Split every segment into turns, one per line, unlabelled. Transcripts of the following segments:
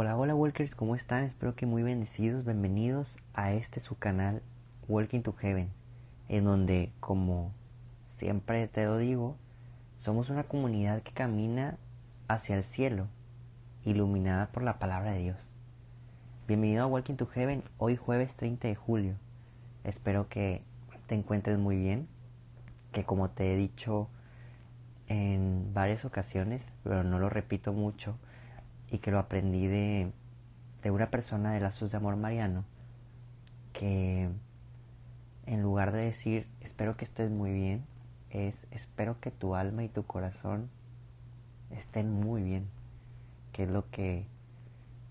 Hola, hola Walkers, ¿cómo están? Espero que muy bendecidos, bienvenidos a este su canal Walking to Heaven, en donde, como siempre te lo digo, somos una comunidad que camina hacia el cielo, iluminada por la palabra de Dios. Bienvenido a Walking to Heaven, hoy jueves 30 de julio. Espero que te encuentres muy bien, que como te he dicho en varias ocasiones, pero no lo repito mucho, y que lo aprendí de, de una persona de lazos de amor mariano, que en lugar de decir espero que estés muy bien, es espero que tu alma y tu corazón estén muy bien, que es lo que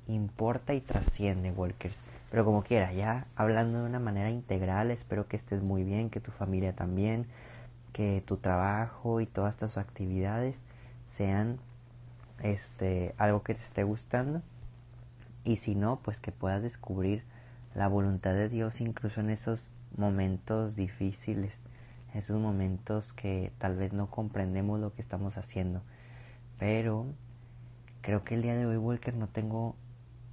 importa y trasciende, Walkers. Pero como quiera, ya hablando de una manera integral, espero que estés muy bien, que tu familia también, que tu trabajo y todas estas actividades sean este algo que te esté gustando y si no, pues que puedas descubrir la voluntad de Dios incluso en esos momentos difíciles, esos momentos que tal vez no comprendemos lo que estamos haciendo. Pero creo que el día de hoy, Walker, no tengo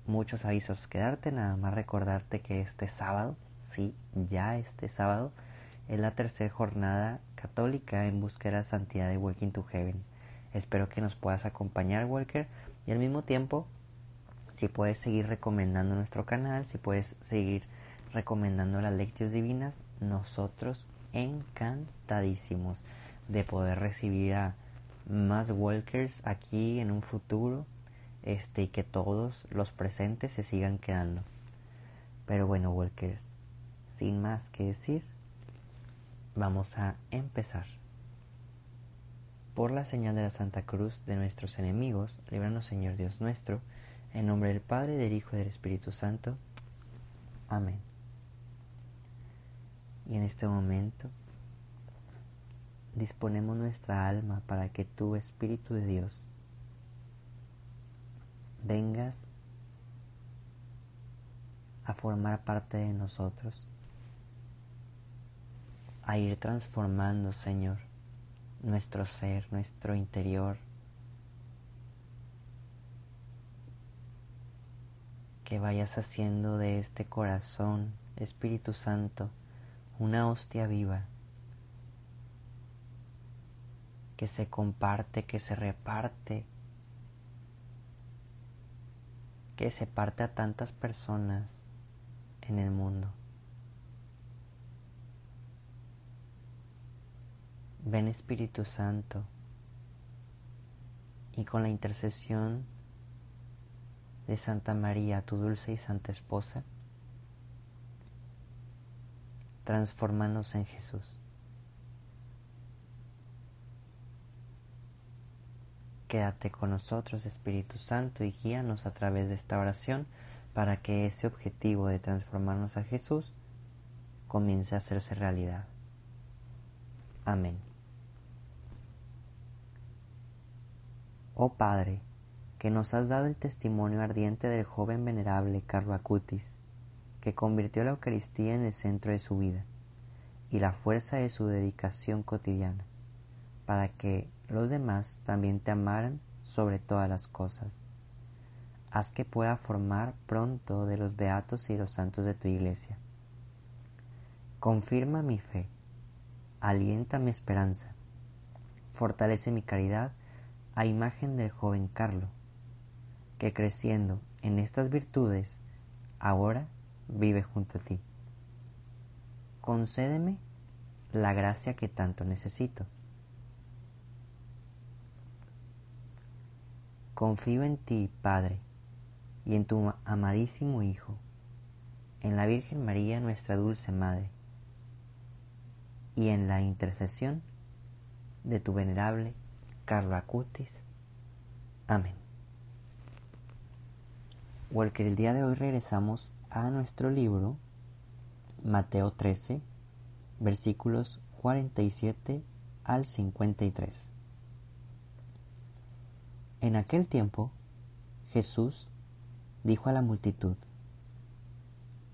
muchos avisos que darte, nada más recordarte que este sábado, sí, ya este sábado, es la tercera jornada católica en búsqueda de santidad de Walking to Heaven. Espero que nos puedas acompañar, Walker, y al mismo tiempo, si puedes seguir recomendando nuestro canal, si puedes seguir recomendando las lecciones divinas, nosotros encantadísimos de poder recibir a más walkers aquí en un futuro este y que todos los presentes se sigan quedando. Pero bueno, walkers, sin más que decir, vamos a empezar. Por la señal de la Santa Cruz de nuestros enemigos, líbranos Señor Dios nuestro, en nombre del Padre, del Hijo y del Espíritu Santo. Amén. Y en este momento disponemos nuestra alma para que tú, Espíritu de Dios, vengas a formar parte de nosotros, a ir transformando, Señor, nuestro ser, nuestro interior, que vayas haciendo de este corazón, Espíritu Santo, una hostia viva. Que se comparte, que se reparte, que se parte a tantas personas en el mundo. Ven Espíritu Santo y con la intercesión de Santa María, tu dulce y santa esposa, transformanos en Jesús. Quédate con nosotros, Espíritu Santo, y guíanos a través de esta oración para que ese objetivo de transformarnos a Jesús comience a hacerse realidad. Amén. Oh Padre, que nos has dado el testimonio ardiente del joven venerable Carlo Acutis, que convirtió la Eucaristía en el centro de su vida y la fuerza de su dedicación cotidiana, para que los demás también te amaran sobre todas las cosas. Haz que pueda formar pronto de los beatos y los santos de tu iglesia. Confirma mi fe, alienta mi esperanza, fortalece mi caridad a imagen del joven Carlo, que creciendo en estas virtudes, ahora vive junto a ti. Concédeme la gracia que tanto necesito. Confío en ti, Padre, y en tu amadísimo Hijo, en la Virgen María, nuestra dulce Madre, y en la intercesión de tu venerable Carlo Acutis. Amén. Walker, el día de hoy regresamos a nuestro libro Mateo 13, versículos 47 al 53. En aquel tiempo, Jesús dijo a la multitud,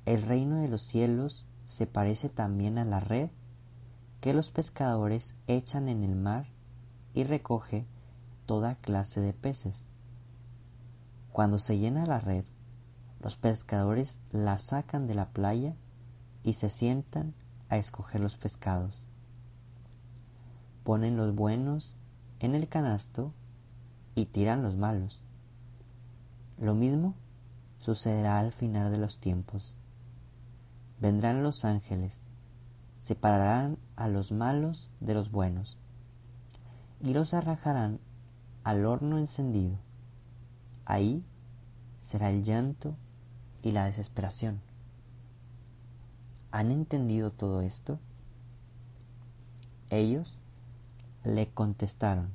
El reino de los cielos se parece también a la red que los pescadores echan en el mar y recoge toda clase de peces. Cuando se llena la red, los pescadores la sacan de la playa y se sientan a escoger los pescados. Ponen los buenos en el canasto y tiran los malos. Lo mismo sucederá al final de los tiempos. Vendrán los ángeles, separarán a los malos de los buenos y los arrojarán al horno encendido. Ahí será el llanto y la desesperación. ¿Han entendido todo esto? Ellos le contestaron,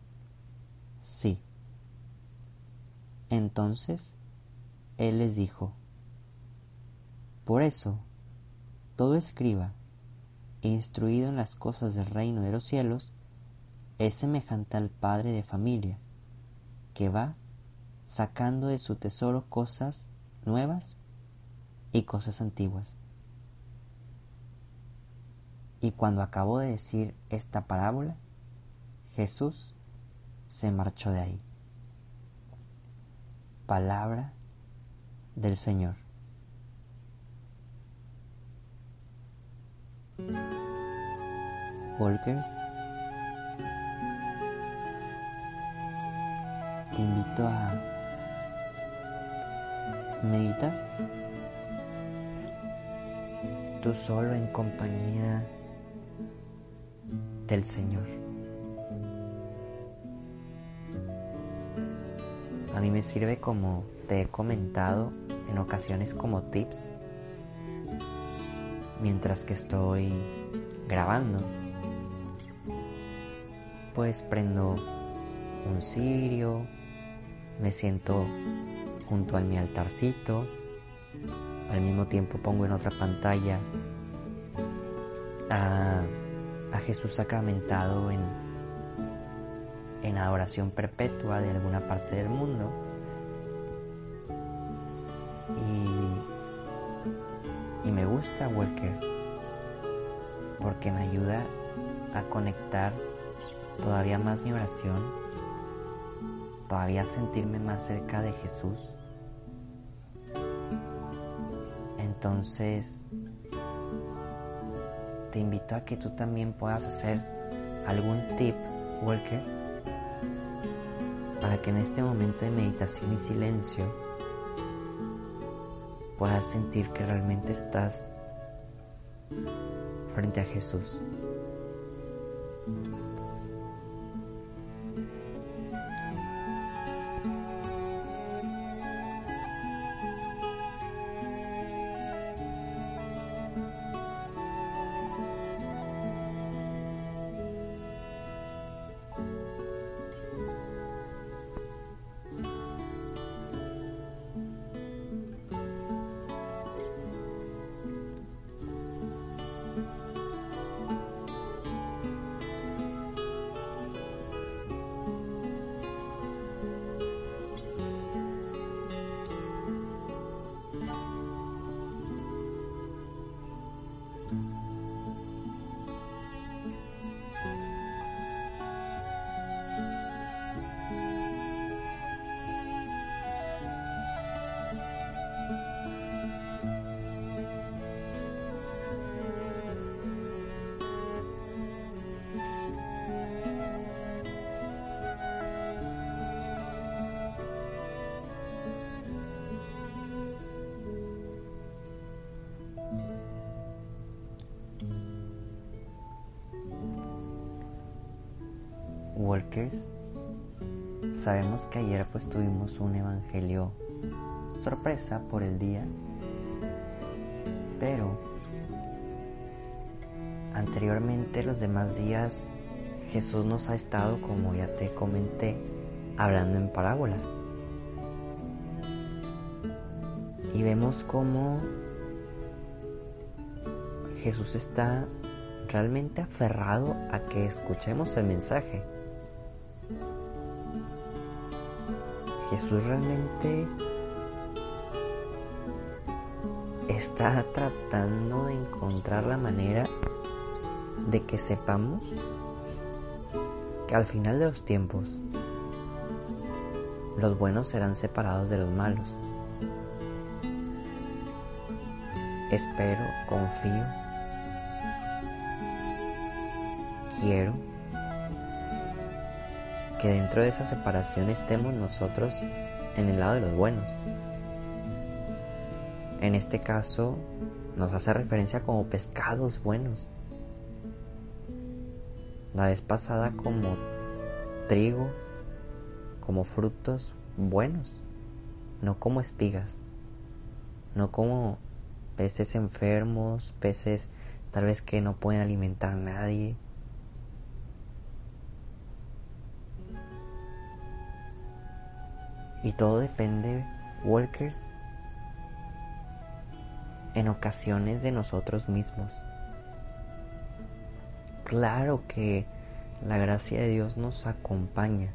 sí. Entonces él les dijo, por eso, todo escriba, instruido en las cosas del reino de los cielos, es semejante al padre de familia, que va sacando de su tesoro cosas nuevas y cosas antiguas. Y cuando acabó de decir esta parábola, Jesús se marchó de ahí. Palabra del Señor. Te invito a meditar tú solo en compañía del Señor. A mí me sirve como te he comentado en ocasiones como tips mientras que estoy grabando. Pues prendo un cirio, me siento junto a mi altarcito, al mismo tiempo pongo en otra pantalla a, a Jesús sacramentado en, en adoración perpetua de alguna parte del mundo. Y, me gusta Walker porque me ayuda a conectar todavía más mi oración, todavía sentirme más cerca de Jesús. Entonces, te invito a que tú también puedas hacer algún tip, Walker, para que en este momento de meditación y silencio puedas sentir que realmente estás frente a Jesús. Sabemos que ayer pues tuvimos un evangelio sorpresa por el día, pero anteriormente los demás días Jesús nos ha estado, como ya te comenté, hablando en parábolas. Y vemos cómo Jesús está realmente aferrado a que escuchemos el mensaje. Jesús realmente está tratando de encontrar la manera de que sepamos que al final de los tiempos los buenos serán separados de los malos. Espero, confío, quiero que dentro de esa separación estemos nosotros en el lado de los buenos. En este caso nos hace referencia como pescados buenos. La vez pasada como trigo, como frutos buenos, no como espigas, no como peces enfermos, peces tal vez que no pueden alimentar a nadie. Y todo depende, Walkers, en ocasiones de nosotros mismos. Claro que la gracia de Dios nos acompaña.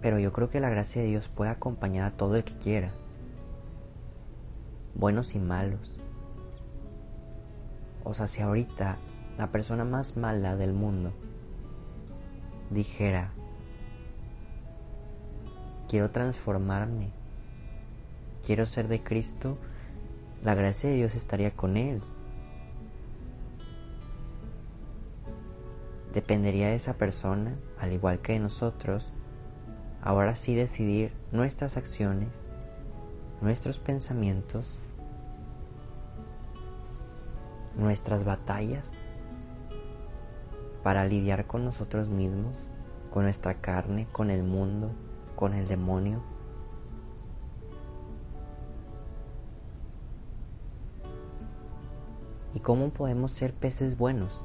Pero yo creo que la gracia de Dios puede acompañar a todo el que quiera. Buenos y malos. O sea, si ahorita la persona más mala del mundo dijera, quiero transformarme, quiero ser de Cristo, la gracia de Dios estaría con él. Dependería de esa persona, al igual que de nosotros, ahora sí decidir nuestras acciones, nuestros pensamientos, nuestras batallas para lidiar con nosotros mismos, con nuestra carne, con el mundo, con el demonio. ¿Y cómo podemos ser peces buenos?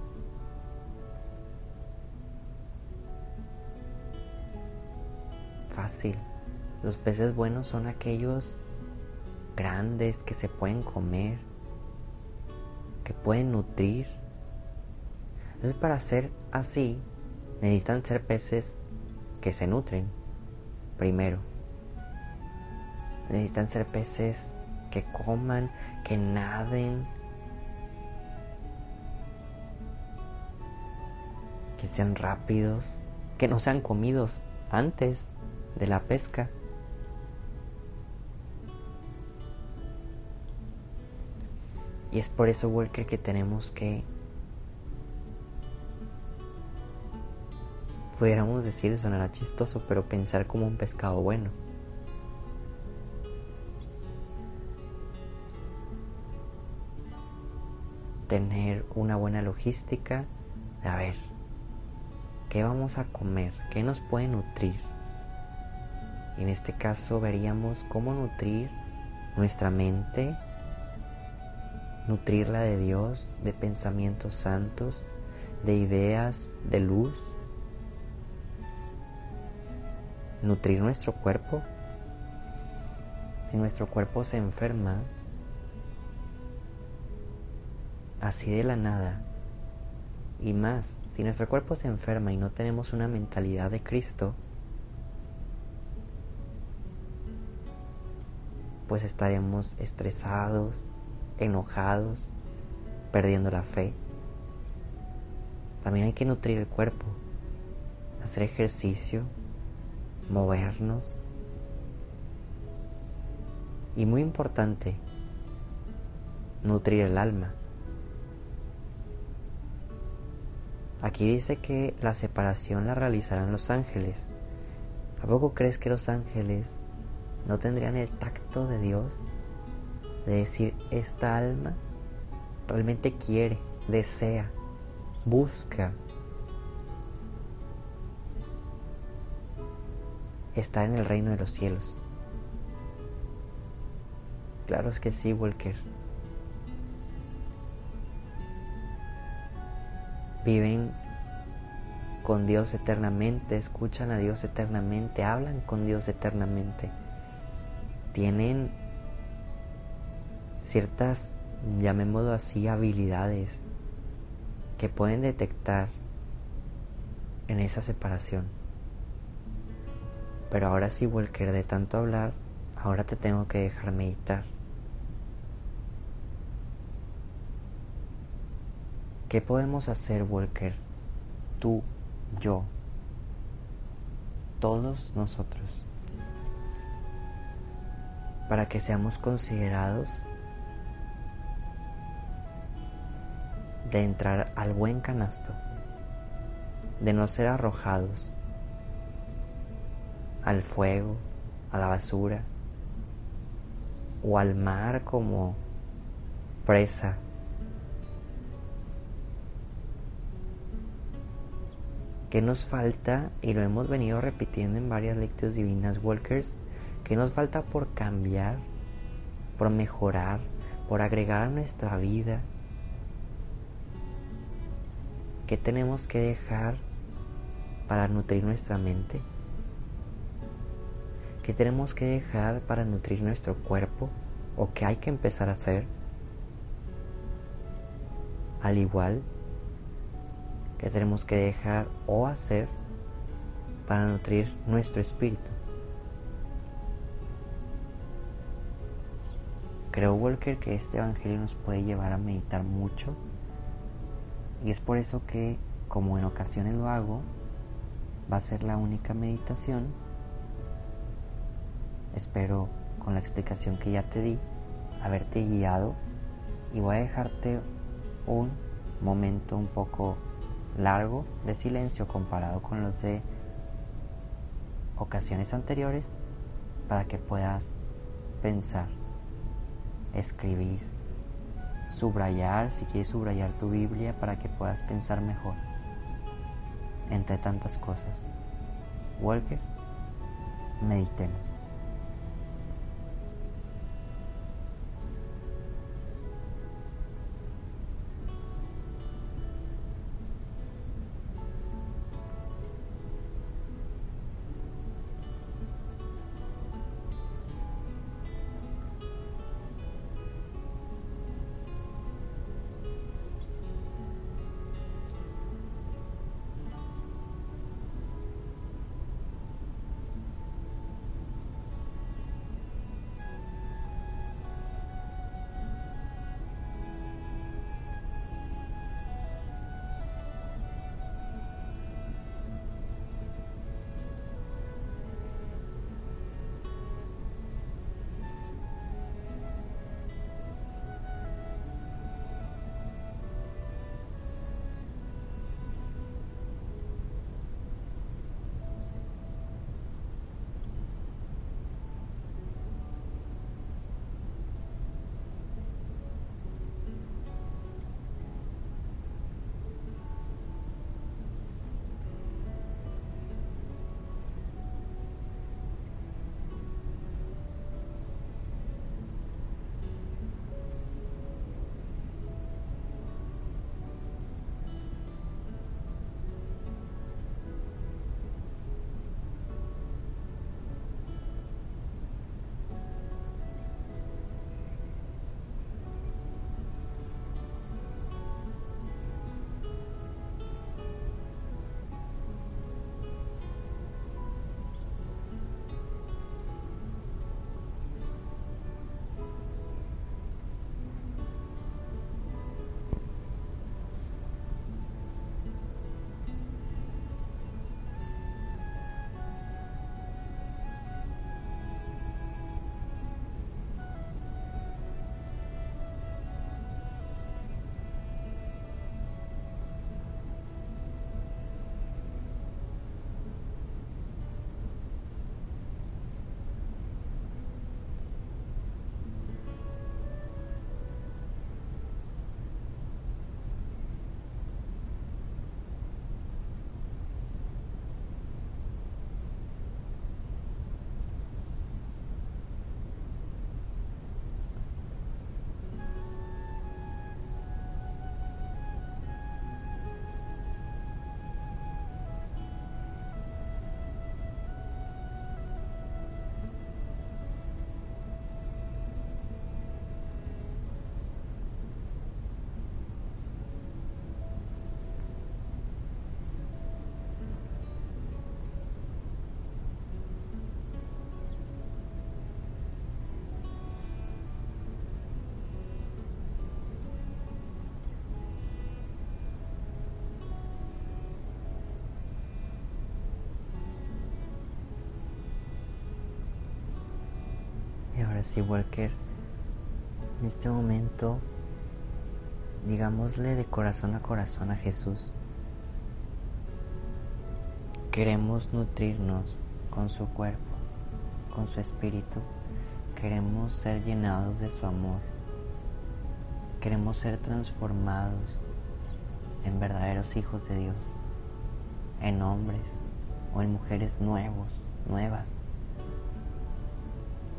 Fácil. Los peces buenos son aquellos grandes que se pueden comer, que pueden nutrir. Entonces para ser así necesitan ser peces que se nutren primero. Necesitan ser peces que coman, que naden, que sean rápidos, que no sean comidos antes de la pesca. Y es por eso, Walker, que tenemos que pudiéramos decir, sonará chistoso, pero pensar como un pescado bueno. Tener una buena logística de a ver, ¿qué vamos a comer? ¿Qué nos puede nutrir? En este caso veríamos cómo nutrir nuestra mente, nutrirla de Dios, de pensamientos santos, de ideas de luz, nutrir nuestro cuerpo. Si nuestro cuerpo se enferma, así de la nada, y más, si nuestro cuerpo se enferma y no tenemos una mentalidad de Cristo, pues estaremos estresados, enojados, perdiendo la fe. También hay que nutrir el cuerpo, hacer ejercicio, movernos. Y muy importante, nutrir el alma. Aquí dice que la separación la realizarán los ángeles. ¿A poco crees que los ángeles no tendrían el tacto de Dios de decir, esta alma realmente quiere, desea, busca estar en el reino de los cielos. Claro es que sí, Walker. Viven con Dios eternamente, escuchan a Dios eternamente, hablan con Dios eternamente. Tienen ciertas, llamémoslo así, habilidades que pueden detectar en esa separación. Pero ahora sí, Walker, de tanto hablar, ahora te tengo que dejar meditar. ¿Qué podemos hacer, Walker? Tú, yo, todos nosotros para que seamos considerados de entrar al buen canasto, de no ser arrojados al fuego, a la basura o al mar como presa. ¿Qué nos falta? Y lo hemos venido repitiendo en varias lecturas divinas Walkers. ¿Qué nos falta por cambiar, por mejorar, por agregar a nuestra vida? ¿Qué tenemos que dejar para nutrir nuestra mente? ¿Qué tenemos que dejar para nutrir nuestro cuerpo? ¿O qué hay que empezar a hacer? Al igual que tenemos que dejar o hacer para nutrir nuestro espíritu. Creo, Walker, que este Evangelio nos puede llevar a meditar mucho y es por eso que, como en ocasiones lo hago, va a ser la única meditación. Espero con la explicación que ya te di haberte guiado y voy a dejarte un momento un poco largo de silencio comparado con los de ocasiones anteriores para que puedas pensar, escribir subrayar, si quieres subrayar tu Biblia para que puedas pensar mejor, entre tantas cosas. Walker, meditemos. Sí, Walker, en este momento, digámosle de corazón a corazón a Jesús, queremos nutrirnos con su cuerpo, con su espíritu, queremos ser llenados de su amor, queremos ser transformados en verdaderos hijos de Dios, en hombres o en mujeres nuevos, nuevas.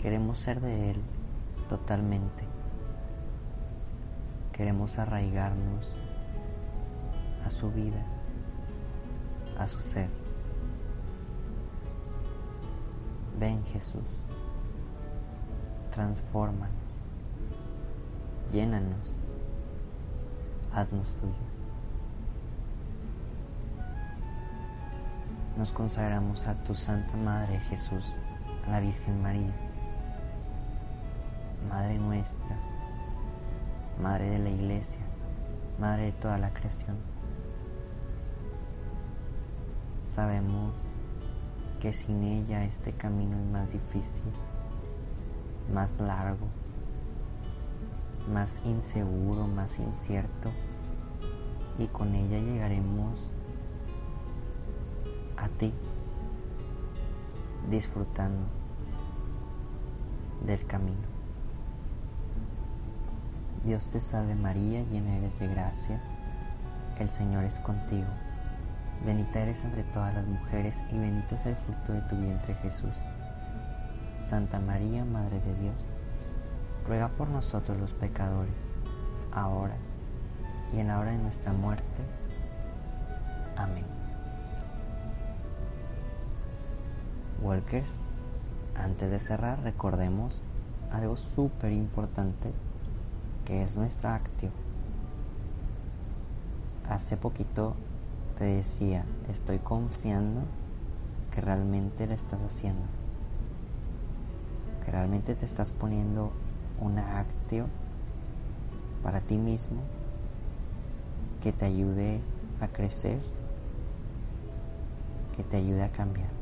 Queremos ser de Él totalmente. Queremos arraigarnos a su vida, a su ser. Ven Jesús, transfórmanos, llénanos, haznos tuyos. nos consagramos a tu Santa Madre Jesús, a la Virgen María, Madre nuestra, Madre de la Iglesia, Madre de toda la creación. Sabemos que sin ella este camino es más difícil, más largo, más inseguro, más incierto, y con ella llegaremos a ti, disfrutando del camino. Dios te salve María, llena eres de gracia, el Señor es contigo. Bendita eres entre todas las mujeres y bendito es el fruto de tu vientre Jesús. Santa María, Madre de Dios, ruega por nosotros los pecadores, ahora y en la hora de nuestra muerte. Amén. Walkers, antes de cerrar, recordemos algo súper importante que es nuestra actio. Hace poquito te decía, estoy confiando que realmente lo estás haciendo, que realmente te estás poniendo una actio para ti mismo que te ayude a crecer, que te ayude a cambiar.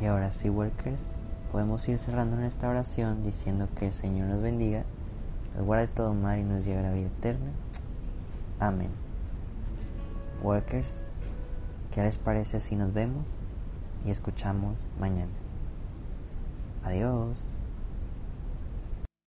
Y ahora sí, workers, podemos ir cerrando nuestra oración diciendo que el Señor nos bendiga, nos guarde todo mal y nos lleve a la vida eterna. Amén. Workers, ¿qué les parece si nos vemos y escuchamos mañana? Adiós.